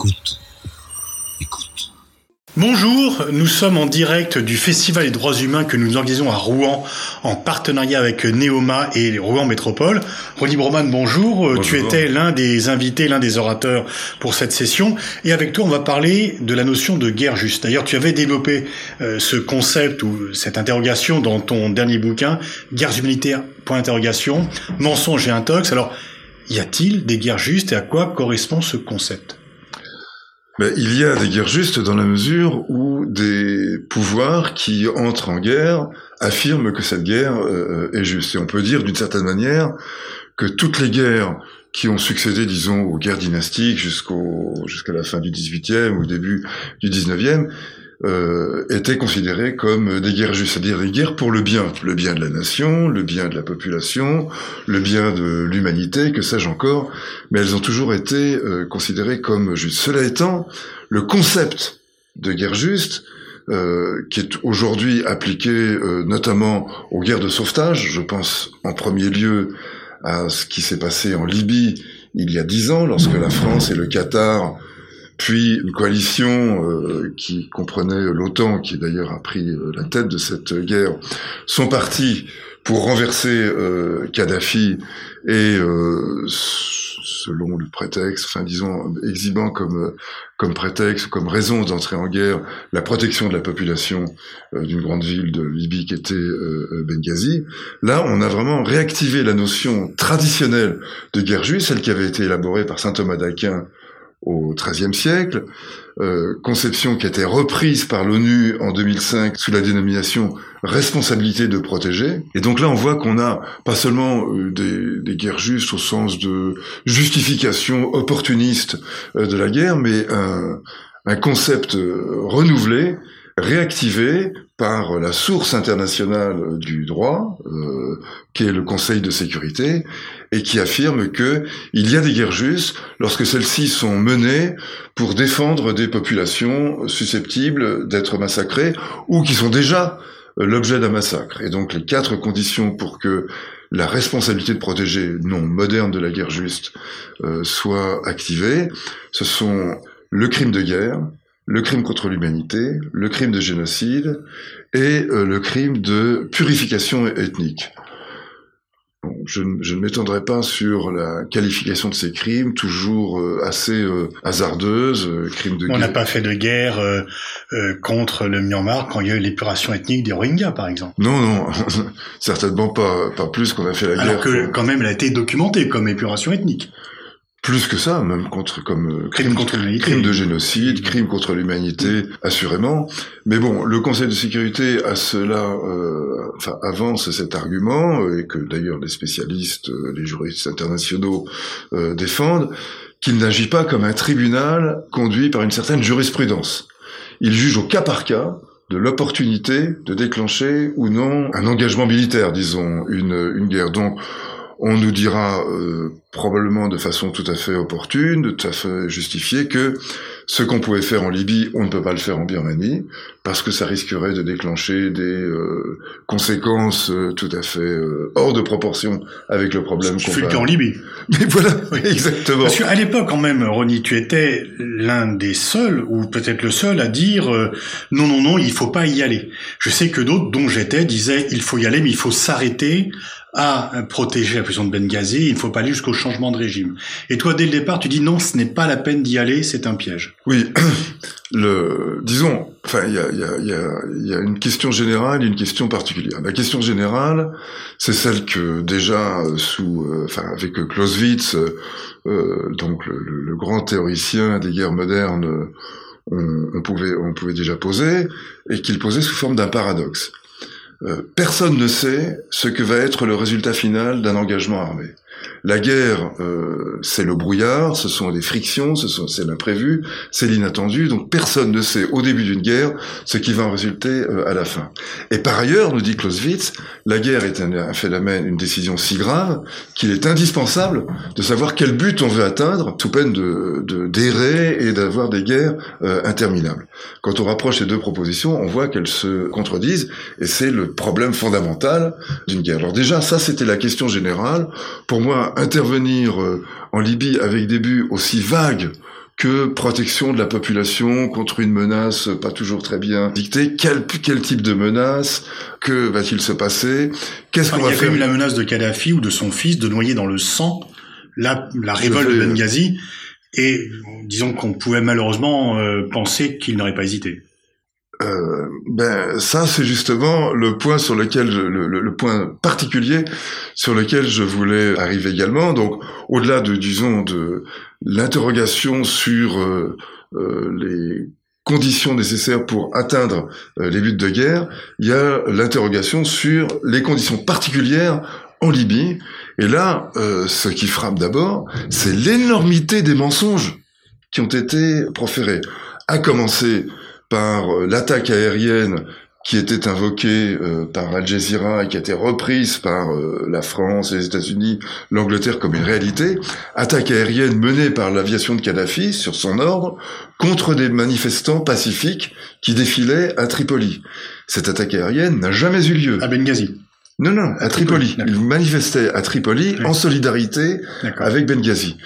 Écoute. Écoute. Bonjour, nous sommes en direct du Festival des droits humains que nous organisons à Rouen en partenariat avec Neoma et Rouen Métropole. Ronnie Broman, bonjour. Euh, Tu étais l'un des invités, l'un des orateurs pour cette session. Et avec toi, on va parler de la notion de guerre juste. D'ailleurs, tu avais développé euh, ce concept ou cette interrogation dans ton dernier bouquin, Guerres humanitaires, point d'interrogation, mensonge et intox. Alors, y a-t-il des guerres justes et à quoi correspond ce concept? Ben, il y a des guerres justes dans la mesure où des pouvoirs qui entrent en guerre affirment que cette guerre euh, est juste. Et on peut dire d'une certaine manière que toutes les guerres qui ont succédé, disons, aux guerres dynastiques jusqu'à la fin du XVIIIe ou début du XIXe, euh, étaient considérées comme des guerres justes, c'est-à-dire des guerres pour le bien, le bien de la nation, le bien de la population, le bien de l'humanité, que sais-je encore, mais elles ont toujours été euh, considérées comme justes. Cela étant, le concept de guerre juste, euh, qui est aujourd'hui appliqué euh, notamment aux guerres de sauvetage, je pense en premier lieu à ce qui s'est passé en Libye il y a dix ans, lorsque la France et le Qatar puis une coalition euh, qui comprenait l'OTAN, qui d'ailleurs a pris euh, la tête de cette guerre, sont partis pour renverser euh, Kadhafi et selon le prétexte, enfin disons exhibant comme comme prétexte, comme raison d'entrer en guerre, la protection de la population d'une grande ville de Libye qui était Benghazi. Là, on a vraiment réactivé la notion traditionnelle de guerre juive, celle qui avait été élaborée par saint Thomas d'Aquin au XIIIe siècle, euh, conception qui a été reprise par l'ONU en 2005 sous la dénomination responsabilité de protéger. Et donc là, on voit qu'on a pas seulement euh, des, des, guerres justes au sens de justification opportuniste euh, de la guerre, mais un, un concept renouvelé réactivé par la source internationale du droit, euh, qui est le Conseil de sécurité, et qui affirme que il y a des guerres justes lorsque celles-ci sont menées pour défendre des populations susceptibles d'être massacrées ou qui sont déjà l'objet d'un massacre. Et donc les quatre conditions pour que la responsabilité de protéger, non moderne de la guerre juste, euh, soit activée, ce sont le crime de guerre, le crime contre l'humanité, le crime de génocide et euh, le crime de purification ethnique. je, ne m'étendrai pas sur la qualification de ces crimes, toujours euh, assez euh, hasardeuse, crime de On n'a pas fait de guerre contre le Myanmar quand il y a eu l'épuration ethnique des Rohingyas, par exemple. Non, non, certainement pas, pas plus qu'on a fait la guerre. Alors que quand même, elle a été documentée comme épuration ethnique. Plus que ça, même contre comme euh, crime, contre crime de génocide, crime contre l'humanité, assurément. Mais bon, le Conseil de sécurité a cela, euh, enfin avance cet argument et que d'ailleurs les spécialistes, euh, les juristes internationaux euh, défendent, qu'il n'agit pas comme un tribunal conduit par une certaine jurisprudence. Il juge au cas par cas de l'opportunité de déclencher ou non un engagement militaire, disons, une, une guerre. Donc on nous dira euh, probablement de façon tout à fait opportune, tout à fait justifiée, que ce qu'on pouvait faire en Libye, on ne peut pas le faire en Birmanie, parce que ça risquerait de déclencher des euh, conséquences euh, tout à fait hors de proportion avec le problème qu'on fut en Libye. Mais voilà, exactement. Parce qu'à l'époque, quand même, Ronnie, tu étais l'un des seuls, ou peut-être le seul, à dire non, non, non, il faut pas y aller. Je sais que d'autres, dont j'étais, disaient il faut y aller, mais il faut s'arrêter à protéger la prison de Benghazi, il ne faut pas aller jusqu'au changement de régime. Et toi, dès le départ, tu dis non, ce n'est pas la peine d'y aller, c'est un piège. Oui, le, disons, enfin, il y a, y, a, y, a, y a, une question générale et une question particulière. La question générale, c'est celle que déjà sous, euh, enfin, avec Clausewitz, euh, donc le, le, grand théoricien des guerres modernes, on, on pouvait, on pouvait déjà poser, et qu'il posait sous forme d'un paradoxe. Euh, personne ne sait ce que va être le résultat final d'un engagement armé. La guerre, euh, c'est le brouillard, ce sont des frictions, ce sont, c'est l'imprévu, c'est l'inattendu. Donc personne ne sait au début d'une guerre ce qui va en résulter euh, à la fin. Et par ailleurs, nous dit Clausewitz, la guerre est un, phénomène, une décision si grave qu'il est indispensable de savoir quel but on veut atteindre, sous peine de, d'errer et d'avoir des guerres euh, interminables. Quand on rapproche ces deux propositions, on voit qu'elles se contredisent, et c'est le problème fondamental d'une guerre. Alors déjà, ça c'était la question générale. Pour moi, intervenir euh, en Libye avec des buts aussi vagues que protection de la population contre une menace pas toujours très bien dictée. Quel, quel type de menace? Que va-t-il se passer? Qu'est-ce qu'on va faire Il y a eu la menace de Kadhafi ou de son fils de noyer dans le sang la, la révolte de Benghazi. Et disons qu'on pouvait malheureusement euh, penser qu'il n'aurait pas hésité. Euh, ben ça c'est justement le point sur lequel le, le, point particulier sur lequel je voulais arriver également. Donc au-delà de disons de l'interrogation sur euh, euh, les conditions nécessaires pour atteindre les buts de guerre, il y a l'interrogation sur les conditions particulières en Libye. Et là, ce qui frappe d'abord, c'est l'énormité des mensonges qui ont été proférés. À commencer par euh, l'attaque aérienne qui était invoquée euh, par Al Jazeera et qui a été reprise par euh, la France, les États-Unis, l'Angleterre comme une réalité, attaque aérienne menée par l'aviation de Kadhafi sur son ordre contre des manifestants pacifiques qui défilaient à Tripoli. Cette attaque aérienne n'a jamais eu lieu. À Benghazi. Non, non, à, Tripoli. Ils manifestaient à Tripoli en solidarité avec Benghazi.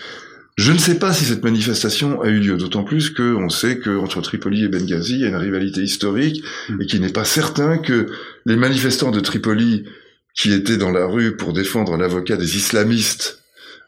Je ne sais pas si cette manifestation a eu lieu, d'autant plus qu'on sait qu'entre Tripoli et Benghazi, il y a une rivalité historique hmm. et qu'il n'est pas certain que les manifestants de Tripoli qui étaient dans la rue pour défendre l'avocat des islamistes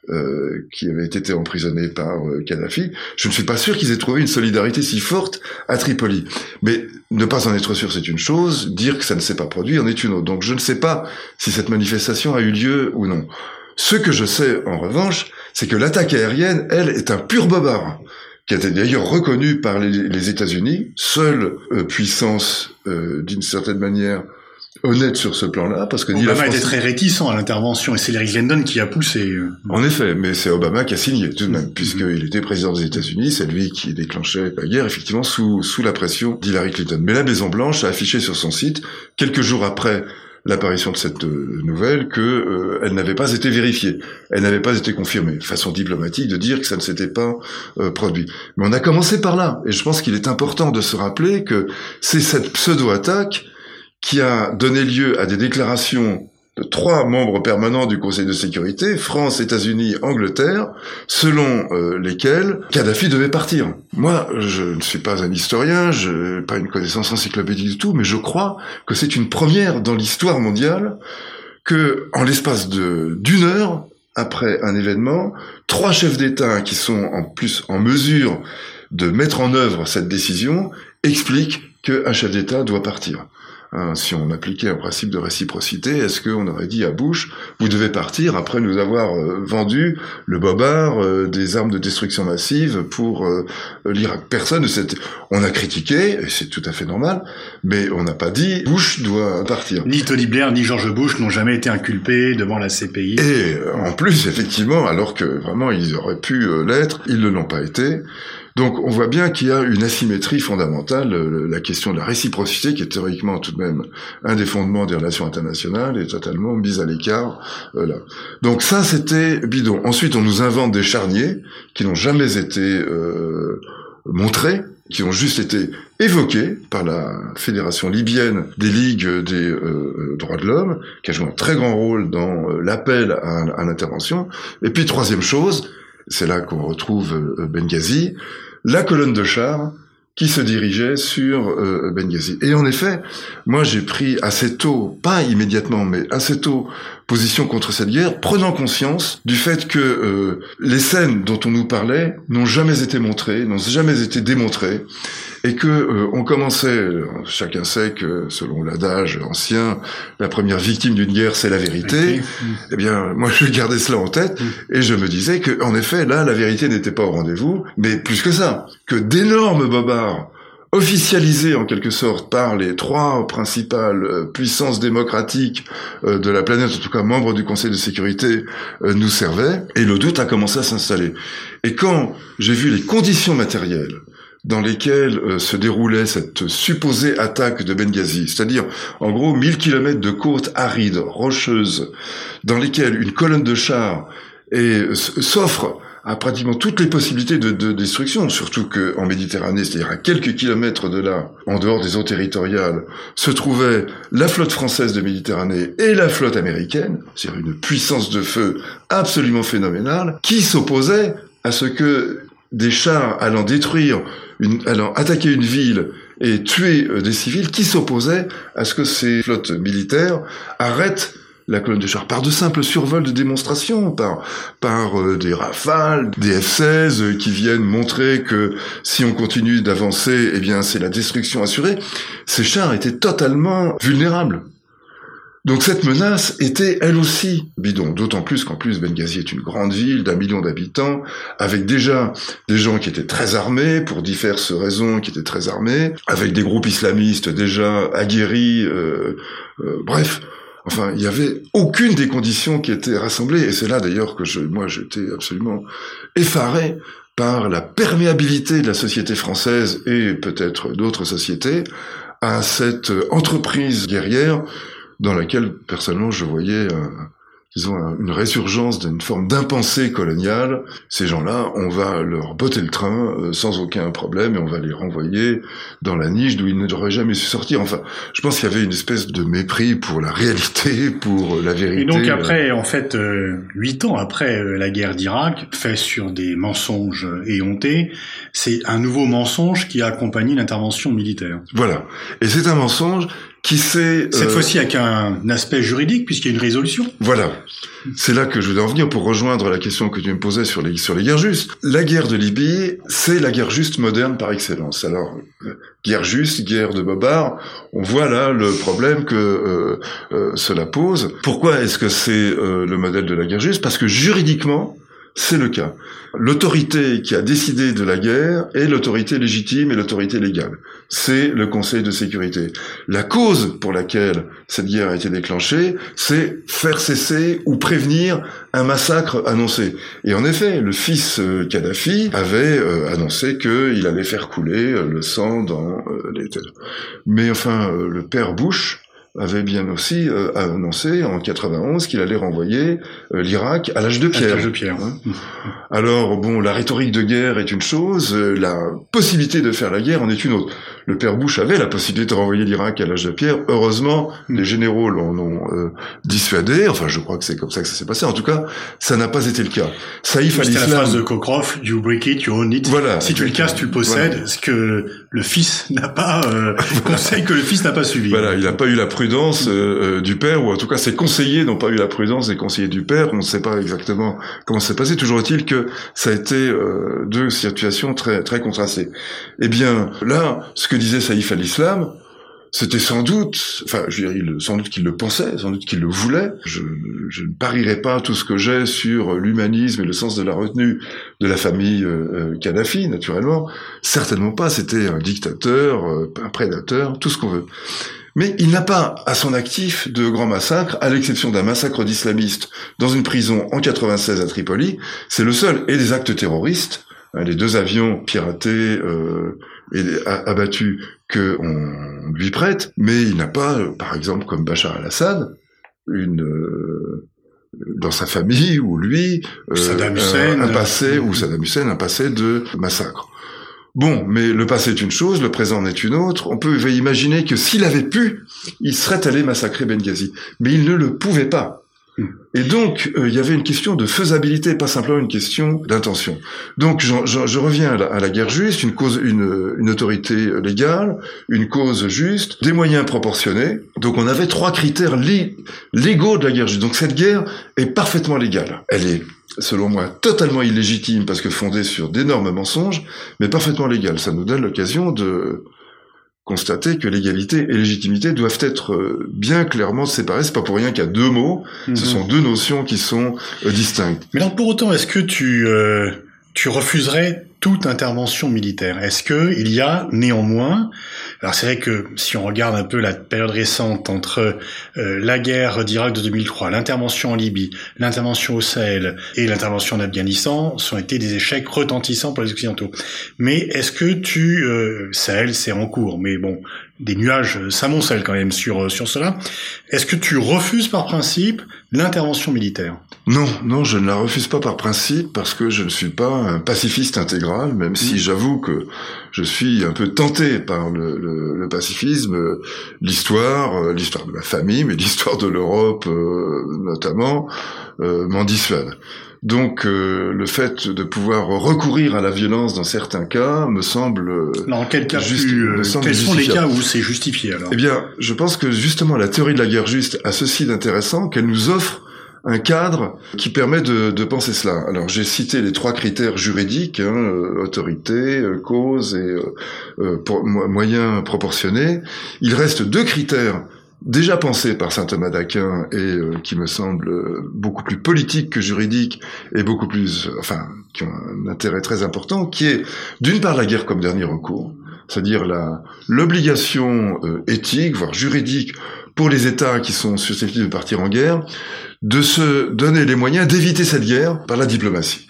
euh, qui avaient été emprisonnés par euh, Kadhafi, je ne suis pas sûr qu'ils aient trouvé une solidarité si forte à Tripoli. Mais ne pas en être sûr, c'est une chose, dire que ça ne s'est pas produit en est une autre. Donc je ne sais pas si cette manifestation a eu lieu ou non. Ce que je sais, en revanche, c'est que l'attaque aérienne, elle, est un pur bobard, qui a été d'ailleurs reconnu par les, États-Unis, seule euh, puissance, euh, d'une certaine manière, honnête sur ce plan-là, parce que Obama était très réticent à l'intervention, et c'est Larry Glendon qui a poussé. Euh, en effet, mais c'est Obama qui a signé tout de même, mm-hmm. puisqu'il était président des États-Unis, c'est lui qui déclenchait la guerre, effectivement, sous, sous la pression d'Hillary Clinton. Mais la Maison Blanche a affiché sur son site, quelques jours après l'apparition de cette euh, nouvelle que euh, elle n'avait pas été vérifiée, elle n'avait pas été confirmée. Façon diplomatique de dire que ça ne s'était pas euh, produit. Mais on a commencé par là, et je pense qu'il est important de se rappeler que c'est cette pseudo-attaque qui a donné lieu à des déclarations trois membres permanents du Conseil de sécurité, France, États-Unis, Angleterre, selon euh, lesquels Kadhafi devait partir. Moi, je ne suis pas un historien, je n'ai pas une connaissance encyclopédique du tout, mais je crois que c'est une première dans l'histoire mondiale que, en l'espace d'une heure après un événement, trois chefs d'État qui sont en plus en mesure de mettre en œuvre cette décision expliquent qu'un chef d'État doit partir. Hein, si on appliquait un principe de réciprocité, est-ce qu'on aurait dit à Bush, vous devez partir après nous avoir euh, vendu le bobard euh, des armes de destruction massive pour euh, l'Irak? Personne ne s'est... On a critiqué, et c'est tout à fait normal, mais on n'a pas dit Bush doit partir. Ni Tony Blair ni George Bush n'ont jamais été inculpés devant la CPI. Et en plus, effectivement, alors que vraiment ils auraient pu l'être, ils ne l'ont pas été. Donc on voit bien qu'il y a une asymétrie fondamentale, la question de la réciprocité, qui est théoriquement tout de même un des fondements des relations internationales, est totalement mise à l'écart. Euh, là. Donc ça, c'était bidon. Ensuite, on nous invente des charniers qui n'ont jamais été euh, montrés, qui ont juste été évoqués par la Fédération libyenne des ligues des euh, droits de l'homme, qui a joué un très grand rôle dans l'appel à, à l'intervention. Et puis troisième chose, c'est là qu'on retrouve Benghazi, la colonne de chars qui se dirigeait sur euh, Benghazi. Et en effet, moi j'ai pris assez tôt, pas immédiatement, mais assez tôt, position contre cette guerre, prenant conscience du fait que euh, les scènes dont on nous parlait n'ont jamais été montrées, n'ont jamais été démontrées, et que euh, on commençait, chacun sait que selon l'adage ancien, la première victime d'une guerre c'est la vérité. Eh bien, moi je gardais cela en tête et je me disais que, en effet, là, la vérité n'était pas au rendez-vous, mais plus que ça, que d'énormes bobards officialisés en quelque sorte par les trois principales euh, puissances démocratiques euh, de la planète, en tout cas membres du Conseil de sécurité, nous servaient, et le doute a commencé à s'installer. Et quand j'ai vu les conditions matérielles dans lesquels euh, se déroulait cette supposée attaque de Benghazi, c'est-à-dire en gros 1000 kilomètres de côtes arides, rocheuses, dans lesquelles une colonne de chars s'offre à pratiquement toutes les possibilités de, destruction, surtout qu'en Méditerranée, c'est-à-dire à quelques kilomètres de là, en dehors des eaux territoriales, se trouvait la flotte française de Méditerranée et la flotte américaine, c'est-à-dire une puissance de feu absolument phénoménale, qui s'opposait à ce que des chars allant détruire, allant attaquer une ville et tuer des civils qui s'opposaient à ce que ces flottes militaires arrêtent la colonne de chars par de simples survols de démonstration, par par euh, des rafales, des F-16 euh, qui viennent montrer que si on continue d'avancer, eh bien c'est la destruction assurée. Ces chars étaient totalement vulnérables. Donc cette menace était elle aussi bidon, d'autant plus qu'en plus Benghazi est une grande ville d'un million d'habitants, avec déjà des gens qui étaient très armés, pour diverses raisons qui étaient très armés, avec des groupes islamistes déjà aguerris, euh, bref, Enfin, il y avait aucune des conditions qui étaient rassemblées, et c'est là d'ailleurs que je, moi, j'étais absolument effaré par la perméabilité de la société française et peut-être d'autres sociétés à cette entreprise guerrière dans laquelle personnellement je voyais ils ont une résurgence d'une forme d'impensée coloniale. Ces gens-là, on va leur botter le train euh, sans aucun problème et on va les renvoyer dans la niche d'où ils n'auraient jamais su sortir. Enfin, je pense qu'il y avait une espèce de mépris pour la réalité, pour la vérité. Et donc après, en fait, euh, huit ans après euh, la guerre d'Irak, fait sur des mensonges éhontés, c'est un nouveau mensonge qui a accompagné l'intervention militaire. Voilà. Et c'est un mensonge qui Cette euh, fois-ci avec un aspect juridique, puisqu'il y a une résolution. Voilà. C'est là que je voulais en venir pour rejoindre la question que tu me posais sur les, sur les guerres justes. La guerre de Libye, c'est la guerre juste moderne par excellence. Alors, guerre juste, guerre de Bobard, on voit là le problème que euh, euh, cela pose. Pourquoi est-ce que c'est le modèle de la guerre juste? Parce que juridiquement, c'est le cas. L'autorité qui a décidé de la guerre est l'autorité légitime et l'autorité légale. C'est le Conseil de sécurité. La cause pour laquelle cette guerre a été déclenchée, c'est faire cesser ou prévenir un massacre annoncé. Et en effet, le fils euh, Kadhafi avait euh, annoncé qu'il allait faire couler euh, le sang dans les terres. Mais enfin, le père Bush, avait bien aussi euh, annoncé en 91 qu'il allait renvoyer euh, l'Irak à l'âge de pierre. De pierre. Hein. Alors bon, la rhétorique de guerre est une chose, euh, la possibilité de faire la guerre en est une autre. Le père Bush avait la possibilité de renvoyer l'Irak à l'âge de pierre. Heureusement, mm. les généraux l'en ont dissuadé. Enfin, je crois que c'est comme ça que ça s'est passé. En tout cas, ça n'a pas été le cas. Saïf al-Islam... la phrase de Cockcroft, you break it, you own it. Voilà. Si tu le casses, tu le possèdes. Ce que le fils n'a pas, euh, conseil que le fils n'a pas suivi. Voilà, il n'a pas eu la prudence euh, euh, du père, ou en tout cas ses conseillers n'ont pas eu la prudence des conseillers du père. On ne sait pas exactement comment ça s'est passé. Toujours est-il que ça a été euh, deux situations très très contrastées. Eh bien, là, ce que disait Saïf al-Islam, c'était sans doute, enfin, je veux dire, sans doute qu'il le pensait, sans doute qu'il le voulait. Je, je, ne parierai pas tout ce que j'ai sur l'humanisme et le sens de la retenue de la famille euh, euh Kadhafi, naturellement. Certainement pas. C'était un dictateur, euh, un prédateur, tout ce qu'on veut. Mais il n'a pas à son actif de grands massacres, à l'exception d'un massacre d'islamistes dans une prison en 96 à Tripoli. C'est le seul. Et des actes terroristes, hein, les deux avions piratés euh, et abattus que on lui prête, mais il n'a pas, par exemple, comme Bachar al-Assad, une euh, dans sa famille ou lui euh, un, passé ou Saddam Hussein un passé de massacre. Bon, mais le passé est une chose, le présent en est une autre. On peut imaginer que s'il avait pu, il serait allé massacrer Benghazi, mais il ne le pouvait pas. Et donc, euh, il y avait une question de faisabilité, pas simplement une question d'intention. Donc, je, reviens à la, guerre juste, une cause, une, une, autorité légale, une cause juste, des moyens proportionnés. Donc, on avait trois critères légaux de la guerre juste. Donc, cette guerre est parfaitement légale. Elle est selon moi, totalement illégitime parce que fondée sur d'énormes mensonges, mais parfaitement légale. Ça nous donne l'occasion de constater que l'égalité et légitimité doivent être euh, bien clairement séparées. C'est pas pour rien qu'il y a deux mots. Ce mhm. sont deux notions qui sont euh, distinctes. Mais donc pour autant, est-ce que tu euh, tu refuserais toute intervention militaire? Est-ce que il y a néanmoins, alors c'est vrai que si on regarde un peu la période récente entre euh, la guerre d'Irak de 2003, l'intervention en Libye, l'intervention au Sahel et l'intervention en Afghanistan, sont été des échecs retentissants pour les Occidentaux. Mais est-ce que tu euh, Sahel c'est en cours, mais bon, des nuages s'amoncellent quand même sur sur cela. Est-ce que tu refuses par principe l'intervention militaire? Non, non, je ne la refuse pas par principe parce que je ne suis pas un pacifiste intégral même si j'avoue que je suis un peu tenté par le, pacifisme, l'histoire, euh, l'histoire de ma famille, mais l'histoire de l'Europe euh, notamment, euh, m'en dissuade. Donc le fait de pouvoir recourir à la violence dans certains cas me semble alors, quel cas juste, quels sont les cas où c'est justifié alors? Eh bien, je pense que justement la théorie de la guerre juste a ceci d'intéressant qu'elle nous offre un cadre qui permet de, de penser cela. Alors j'ai cité les trois critères juridiques, hein, euh, autorité, euh, cause et euh, euh moyen proportionné. Il reste deux critères déjà pensés par saint Thomas d'Aquin et qui me semblent beaucoup plus politiques que juridiques et beaucoup plus, enfin, qui ont un intérêt très important, qui est d'une part la guerre comme dernier recours, c'est-à-dire l'obligation éthique, voire juridique, pour les États qui sont susceptibles de partir en guerre, de se donner les moyens d'éviter cette guerre par la diplomatie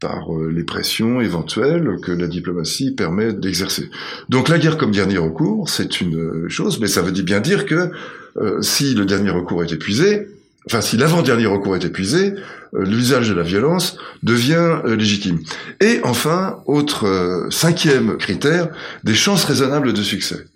par euh, les pressions éventuelles que la diplomatie permet d'exercer. Donc la guerre comme dernier recours, c'est une euh, chose, mais ça veut bien dire que euh, si le dernier recours est épuisé, enfin si l'avant-dernier recours est épuisé, l'usage de la violence devient légitime. Et enfin, autre cinquième critère, des chances raisonnables de succès.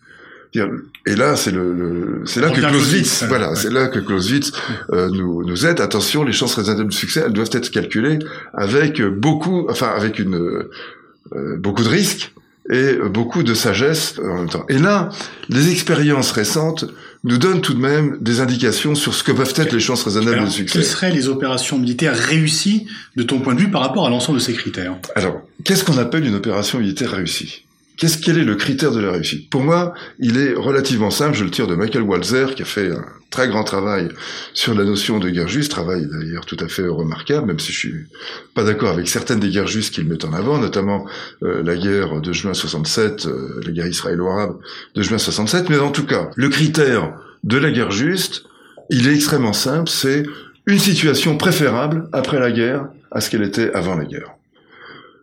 Et là, c'est le, c'est là que Clausewitz, voilà, c'est là que Clausewitz euh, nous, nous aide. Attention, les chances raisonnables de succès, elles doivent être calculées avec beaucoup, enfin avec une euh, beaucoup de risques et beaucoup de sagesse en même temps. Et là, les expériences récentes nous donnent tout de même des indications sur ce que peuvent être les chances raisonnables de succès. Quelles seraient les opérations militaires réussies de ton point de vue par rapport à l'ensemble de ces critères? Alors, qu'est-ce qu'on appelle une opération militaire réussie? Qu'est-ce quel est le critère de la réussite? Pour moi, il est relativement simple. Je le tire de Michael Walzer, qui a fait un très grand travail sur la notion de guerre juste, travail d'ailleurs tout à fait remarquable, même si je suis pas d'accord avec certaines des guerres justes qu'il met en avant, notamment euh, la guerre de juin 67, euh, la guerre israélo-arabe de juin 67. Mais en tout cas, le critère de la guerre juste, il est extrêmement simple. C'est une situation préférable après la guerre à ce qu'elle était avant la guerre.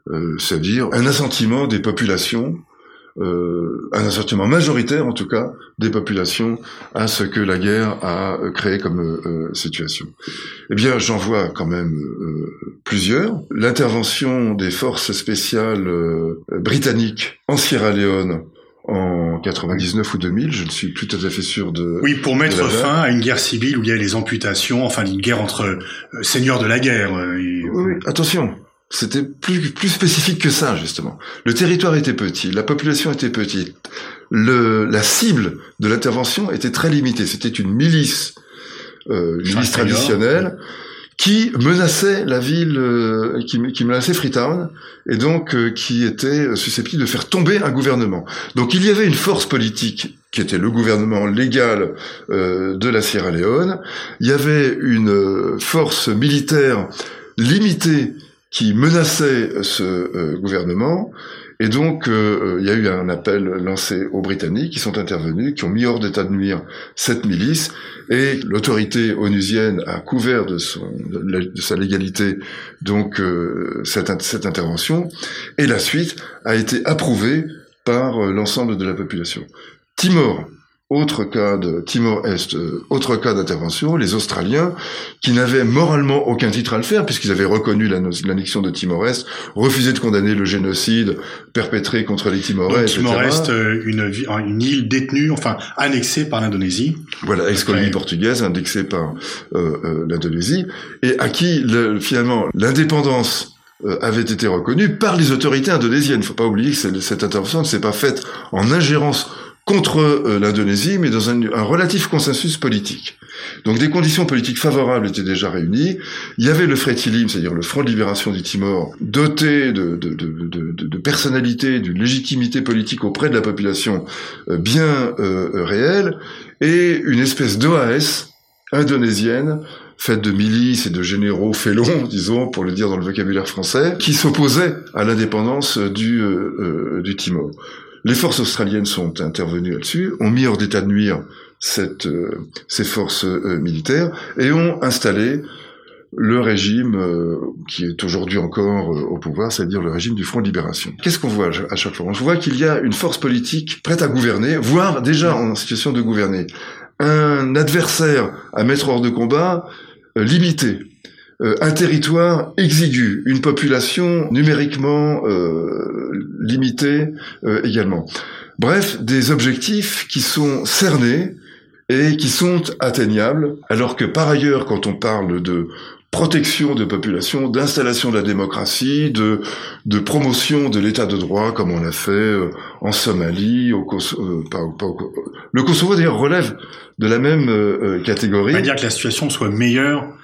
Euh, c'est-à-dire un assentiment des populations, euh, un assentiment majoritaire en tout cas des populations à ce que la guerre a créé comme euh, situation. Eh bien, j'en vois quand même plusieurs. L'intervention des forces spéciales britanniques en Sierra Leone en 99 ou 2000, je ne suis plus tout à fait sûr de. Oui, pour mettre fin à une guerre civile où il y a les amputations, enfin une guerre entre seigneurs de la guerre. Oui, attention. C'était plus, plus spécifique que ça, justement. Le territoire était petit, la population était petite. Le, la cible de l'intervention était très limitée. C'était une milice, euh, une milice traditionnelle, qui menaçait la ville, euh, qui, qui, menaçait Freetown, et donc euh, qui était susceptible de faire tomber un gouvernement. Donc il y avait une force politique qui était le gouvernement légal euh, de la Sierra Leone. Il y avait une force militaire limitée qui menaçait ce euh, gouvernement. Et donc, euh, il y a eu un appel lancé aux Britanniques qui sont intervenus, qui ont mis hors d'état de nuire cette milice, et l'autorité onusienne a couvert de, son, de, sa légalité donc euh, cette, cette intervention, et la suite a été approuvée par l'ensemble de la population. Timor, autre cas de Timor-Est, euh, autre cas d'intervention, les Australiens, qui n'avaient moralement aucun titre à le faire, puisqu'ils avaient reconnu l'annexion de Timor-Est, refusé de condamner le génocide perpétré contre les Timorais, Timor-Est, euh, une, une, île détenue, enfin annexée par l'Indonésie. Voilà, ex-colonie portugaise, annexée par euh, l'Indonésie, et à qui, le, finalement, l'indépendance avait été reconnue par les autorités indonésiennes. Il ne faut pas oublier que cette intervention ne s'est pas faite en ingérence contre euh, l'Indonésie, mais dans un, un, relatif consensus politique. Donc des conditions politiques favorables étaient déjà réunies. Il y avait le Fretilim, c'est-à-dire le Front de libération du Timor, doté de, de, de, de personnalité, d'une légitimité politique auprès de la population euh, bien euh, réelle, et une espèce d'OAS indonésienne faite de milices et de généraux félons, disons, pour le dire dans le vocabulaire français, qui s'opposait à l'indépendance du, euh, du Timor. Les forces australiennes sont intervenues là-dessus, ont mis hors d'état de nuire euh, ces forces euh, militaires et ont installé le régime euh, qui est aujourd'hui encore au pouvoir, c'est-à-dire le régime du Front de Libération. Qu'est-ce qu'on voit à chaque fois? On voit qu'il y a une force politique prête à gouverner, voire déjà en situation de gouverner. Un adversaire à mettre hors de combat limité. Euh, un territoire exigu, une population numériquement euh, limitée euh, également. Bref, des objectifs qui sont cernés et qui sont atteignables, alors que par ailleurs, quand on parle de protection de population, d'installation de la démocratie, de, de promotion de l'état de droit, comme on l'a fait euh, en Somalie, au Kosovo. Pas, pas le Kosovo d'ailleurs relève de la même euh, catégorie. Va dire que la situation soit meilleure.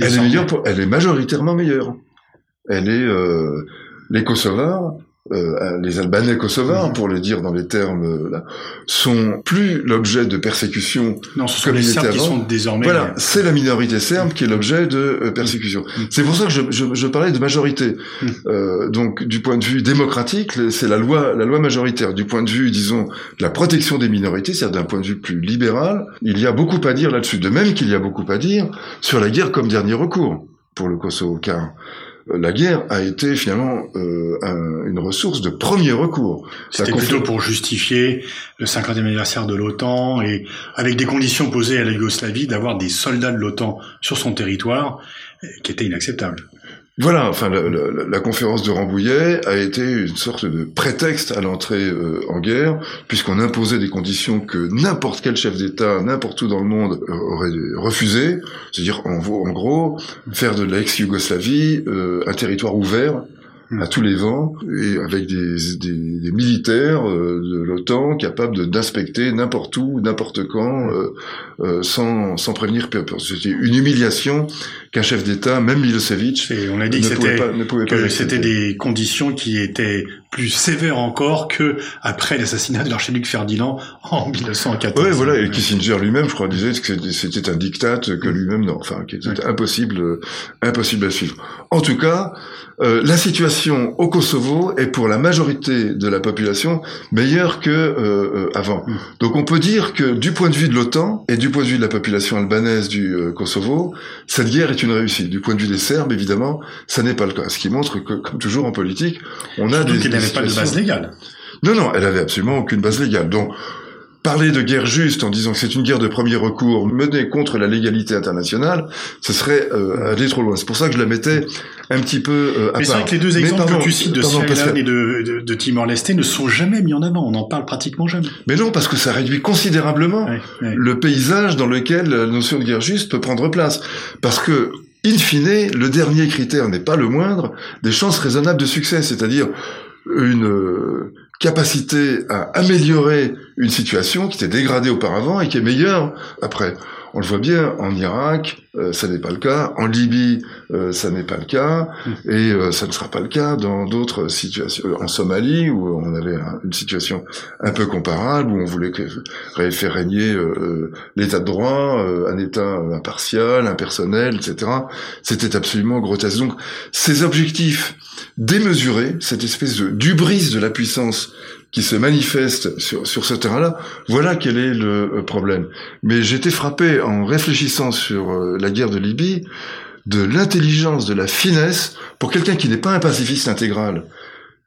Elle est meilleure, elle est majoritairement meilleure. Elle est les Kosovars euh, les Albanais kosovars, mhm. pour le dire dans les termes euh, là, sont plus l'objet de persécution. Non, ce sont les Serbes qui sont désormais. Voilà, c'est la minorité serbe qui est l'objet de euh, persécution. Mhm. C'est pour ça que je, je, je, parlais de majorité. Euh, donc, du point de vue démocratique, c'est la loi, la loi majoritaire. Du point de vue, disons, de la protection des minorités, c'est-à-dire d'un point de vue plus libéral, il y a beaucoup à dire là-dessus. De même qu'il y a beaucoup à dire sur la guerre comme dernier recours pour le Kosovo, car la guerre a été finalement euh, une ressource de premier recours. C'était plutôt pour justifier le 50e anniversaire de l'OTAN et avec des conditions posées à la Yougoslavie d'avoir des soldats de l'OTAN sur son territoire qui étaient inacceptables. Voilà, enfin, la, conférence de Rambouillet a été une sorte de prétexte à l'entrée euh, en guerre, puisqu'on imposait des conditions que n'importe quel chef d'État, n'importe où dans le monde, euh, aurait refusé, c'est-à-dire en, en, gros faire de l'ex-Yougoslavie euh, un territoire ouvert à tous les vents et avec des, militaires de l'OTAN capables d'inspecter n'importe où, n'importe quand, sans, sans prévenir. C'était une humiliation qu'un chef d'État, même Milosevic, et on a dit que c'était des conditions qui étaient plus sévères encore que après l'assassinat de l'archiduc Ferdinand en 1914. Oui, voilà, et Kissinger lui-même, je crois, disait que c'était un diktat que lui-même, non, enfin, qui était impossible, impossible à suivre. En tout cas, euh, la situation au Kosovo est pour la majorité de la population meilleure que euh, euh, avant. Mm. Donc on peut dire que du point de vue de l'OTAN et du point de vue de la population albanaise du Kosovo, cette guerre est une réussite. Du point de vue des Serbes, évidemment, ça n'est pas le cas. Ce qui montre que, comme toujours en politique, on a des, qu'elle n'avait pas de base légale. Non, non, elle avait absolument aucune base légale. Donc Parler de guerre juste en disant que c'est une guerre de premier recours menée contre la légalité internationale, ce serait euh, aller trop loin. C'est pour ça que je la mettais un petit peu euh, à Mais c'est vrai que les deux exemples que tu cites de Sierra et de, de, Timor-Leste ne sont jamais mis en avant. On en parle pratiquement jamais. Mais non, parce que ça réduit considérablement le paysage dans lequel la notion de guerre juste peut prendre place. Parce que In fine, le dernier critère n'est pas le moindre des chances raisonnables de succès, c'est-à-dire une capacité à améliorer une situation qui était dégradée auparavant et qui est meilleure après. On le voit bien en Irak, euh, ça n'est pas le cas. En Libye, euh, ça n'est pas le cas, et euh, ça ne sera pas le cas dans d'autres situations. En Somalie, où on avait une situation un peu comparable, où on voulait faire régner l'état de droit, un état impartial, impersonnel, etc. C'était absolument grotesque. Donc, ces objectifs démesurés, cette espèce de d'ubris de la puissance qui se manifeste sur, sur ce terrain-là, voilà quel est le euh, problème. Mais j'étais frappé en réfléchissant sur euh, la guerre de Libye de l'intelligence, de la finesse pour quelqu'un qui n'est pas un pacifiste intégral,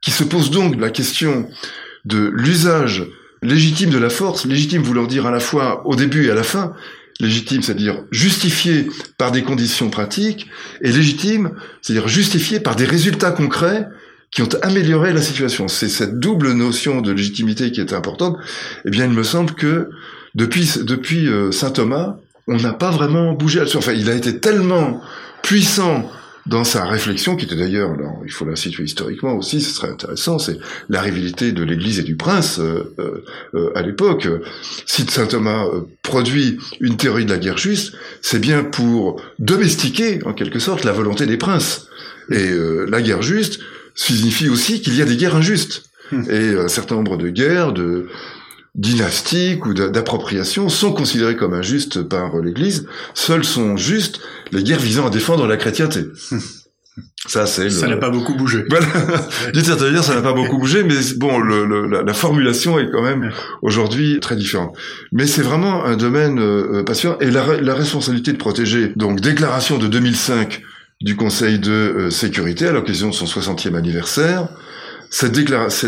qui se pose donc la question de l'usage légitime de la force, légitime voulant dire à la fois au début et à la fin, légitime, c'est-à-dire justifié par des conditions pratiques, et légitime, c'est-à-dire justifié par des résultats concrets qui ont amélioré la situation. C'est cette double notion de légitimité qui est importante. Eh bien, il me semble que depuis, depuis euh, saint Thomas, on n'a pas vraiment bougé là-dessus. Enfin, il a été tellement puissant dans sa réflexion, qui était d'ailleurs, il faut la situer historiquement aussi, ce serait intéressant, c'est la rivalité de l'Église et du prince euh, euh, à l'époque. Si saint Thomas produit une théorie de la guerre juste, c'est bien pour domestiquer en quelque sorte la volonté des princes. Et la guerre juste, signifie aussi qu'il y a des guerres injustes. Hmm. Et un certain nombre de guerres, de dynastiques ou d'appropriation sont considérées comme injustes par l'Église. Seules sont justes les guerres visant à défendre la chrétienté. Hmm. Ça, c'est ça n'a pas beaucoup bougé. Voilà. D'une certaine manière, ça n'a pas beaucoup bougé, mais bon, le, la, formulation est quand même aujourd'hui très différente. Mais c'est vraiment un domaine euh, passionnant et la, la responsabilité de protéger. Donc, déclaration de 2005 du Conseil de euh, sécurité à l'occasion de son 60e anniversaire. Cette,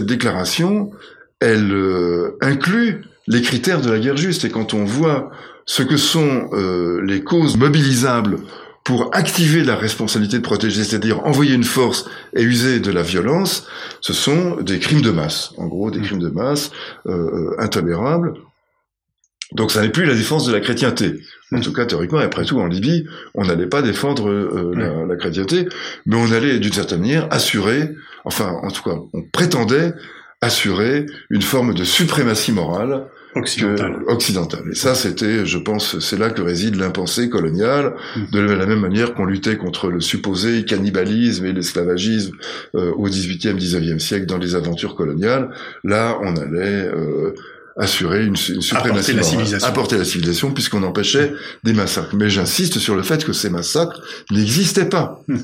déclaration, elle euh, inclut les critères de la guerre juste. Et quand on voit ce que sont euh, les causes mobilisables pour activer la responsabilité de protéger, c'est-à-dire envoyer une force et user de la violence, ce sont des crimes de masse, en gros des mmh. crimes de masse intolérables. Donc ça n'est plus la défense de la chrétienté. En tout cas, théoriquement, après tout, en Libye, on n'allait pas défendre euh, la, la, chrétienté, mais on allait, d'une certaine manière, assurer, enfin, en tout cas, on prétendait assurer une forme de suprématie morale occidentale. occidentale. Et ça, c'était, je pense, c'est là que réside l'impensé colonial, mm. de la même manière qu'on luttait contre le supposé cannibalisme et l'esclavagisme euh, au XVIIIe, XIXe siècle dans les aventures coloniales. Là, on allait euh, assurer une, une suprématie apporter la civilisation, apporter la civilisation, puisqu'on empêchait des massacres. Mais j'insiste sur le fait que ces massacres n'existaient pas. Mm.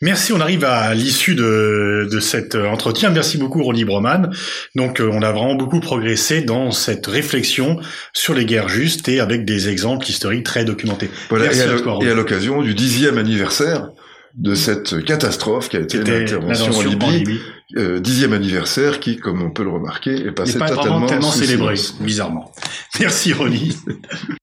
Merci, on arrive à l'issue de, de cet entretien. Merci beaucoup, Ronnie Broman. Donc, euh, on a vraiment beaucoup progressé dans cette réflexion sur les guerres justes et avec des exemples historiques très documentés. Voilà, Merci et à l'occasion du dixième anniversaire de cette catastrophe qui a été l'intervention en Libye, en Libye. Euh, dixième anniversaire qui, comme on peut le remarquer, est passé pas totalement tellement bizarrement. Merci, Ronnie.